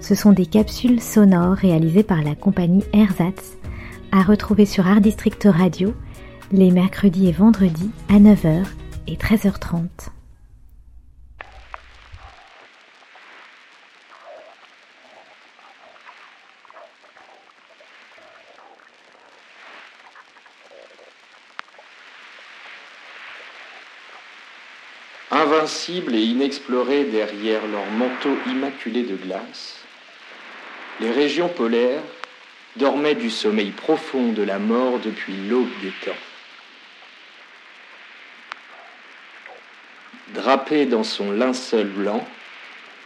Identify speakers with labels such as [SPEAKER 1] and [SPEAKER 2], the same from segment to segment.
[SPEAKER 1] ce sont des capsules sonores réalisées par la compagnie Ersatz, à retrouver sur Art District Radio les mercredis et vendredis à 9h et 13h30.
[SPEAKER 2] Invincibles et inexplorés derrière leur manteau immaculé de glace, les régions polaires dormaient du sommeil profond de la mort depuis l'aube des temps. Drapé dans son linceul blanc,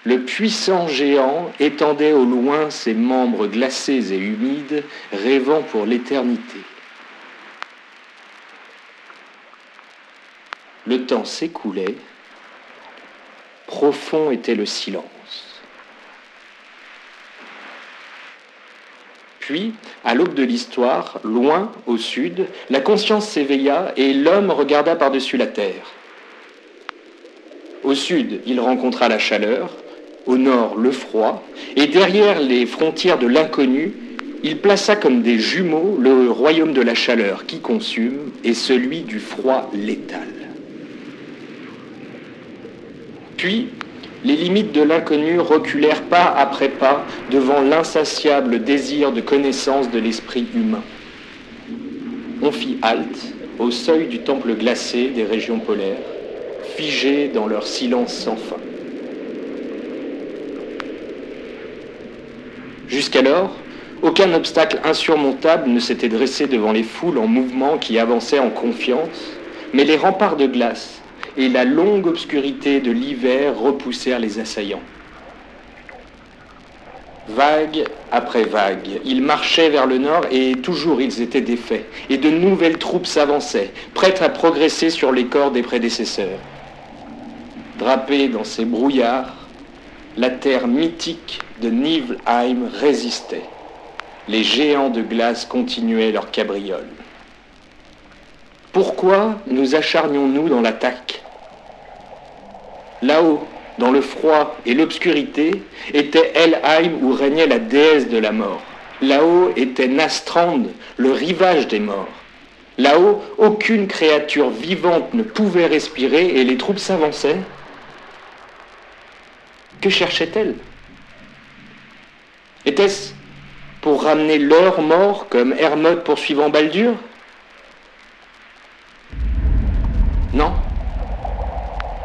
[SPEAKER 2] le puissant géant étendait au loin ses membres glacés et humides, rêvant pour l'éternité. Le temps s'écoulait, profond était le silence. Puis, à l'aube de l'histoire, loin au sud, la conscience s'éveilla et l'homme regarda par-dessus la terre. Au sud, il rencontra la chaleur, au nord le froid, et derrière les frontières de l'inconnu, il plaça comme des jumeaux le royaume de la chaleur qui consume et celui du froid létal. Puis, les limites de l'inconnu reculèrent pas après pas devant l'insatiable désir de connaissance de l'esprit humain. On fit halte au seuil du temple glacé des régions polaires, figés dans leur silence sans fin. Jusqu'alors, aucun obstacle insurmontable ne s'était dressé devant les foules en mouvement qui avançaient en confiance, mais les remparts de glace et la longue obscurité de l'hiver repoussèrent les assaillants. Vague après vague, ils marchaient vers le nord et toujours ils étaient défaits, et de nouvelles troupes s'avançaient, prêtes à progresser sur les corps des prédécesseurs. Drapée dans ces brouillards, la terre mythique de Nivlheim résistait. Les géants de glace continuaient leur cabriole. Pourquoi nous acharnions-nous dans l'attaque? Là-haut, dans le froid et l'obscurité, était Helheim où régnait la déesse de la mort. Là-haut était Nastrand, le rivage des morts. Là-haut, aucune créature vivante ne pouvait respirer et les troupes s'avançaient. Que cherchait-elle? Était-ce pour ramener leurs morts comme Hermod poursuivant Baldur? Non.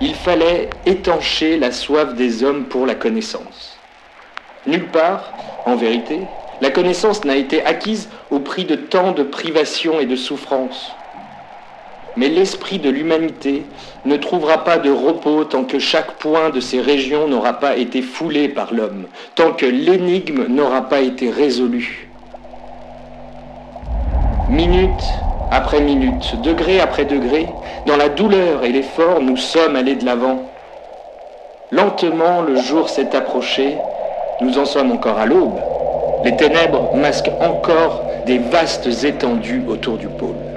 [SPEAKER 2] Il fallait étancher la soif des hommes pour la connaissance. Nulle part, en vérité, la connaissance n'a été acquise au prix de tant de privations et de souffrances. Mais l'esprit de l'humanité ne trouvera pas de repos tant que chaque point de ces régions n'aura pas été foulé par l'homme, tant que l'énigme n'aura pas été résolue. Minute après minute, degré après degré, dans la douleur et l'effort, nous sommes allés de l'avant. Lentement, le jour s'est approché, nous en sommes encore à l'aube. Les ténèbres masquent encore des vastes étendues autour du pôle.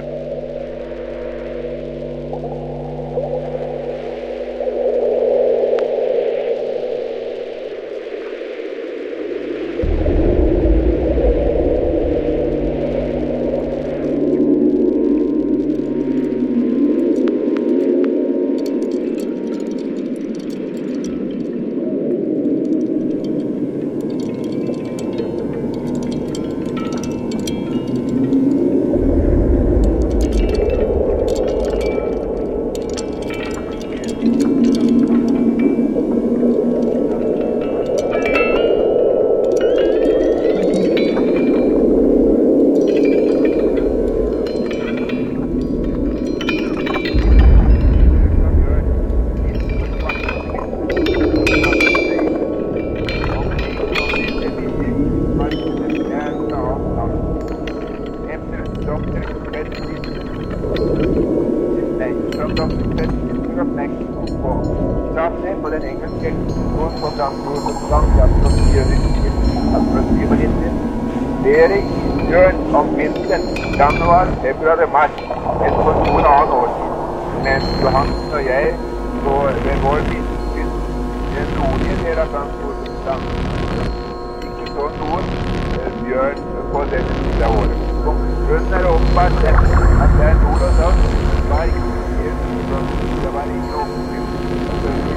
[SPEAKER 3] På den engelska konferensen Dere utgjør om vinteren januar, februar og mars. Et for noen annen årstid, mens Johansen og jeg går ved vår vinterkyst den nordlige del av Franskjordsland. Ikke så noen bjørn på denne siden av året. Grunnen er åpenbart at det er nord og sør var ikke det var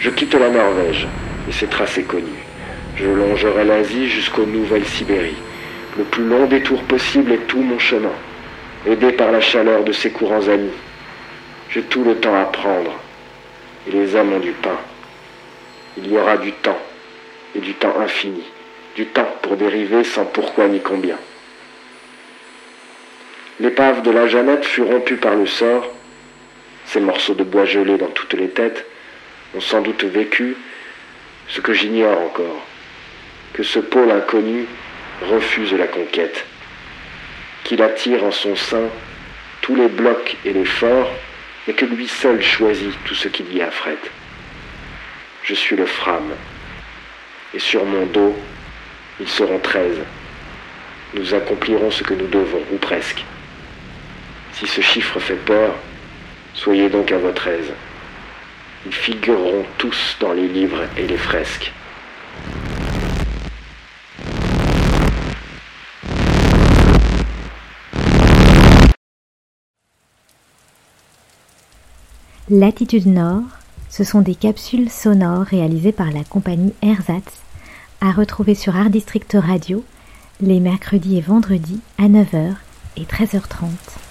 [SPEAKER 4] Je quitte la Norvège et ses tracés connus. Je longerai l'Asie jusqu'aux Nouvelles-Sibéries. Le plus long détour possible est tout mon chemin, aidé par la chaleur de ses courants amis. J'ai tout le temps à prendre, et les hommes ont du pain. Il y aura du temps, et du temps infini, du temps pour dériver sans pourquoi ni combien. L'épave de la Jeannette fut rompue par le sort, ces morceaux de bois gelés dans toutes les têtes, ont sans doute vécu ce que j'ignore encore, que ce pôle inconnu refuse la conquête, qu'il attire en son sein tous les blocs et les forts, et que lui seul choisit tout ce qu'il y affrète. Je suis le Fram, et sur mon dos, ils seront treize. Nous accomplirons ce que nous devons, ou presque. Si ce chiffre fait peur, soyez donc à votre aise. Ils figureront tous dans les livres et les fresques.
[SPEAKER 1] Latitude Nord, ce sont des capsules sonores réalisées par la compagnie Ersatz, à retrouver sur Art District Radio les mercredis et vendredis à 9h et 13h30.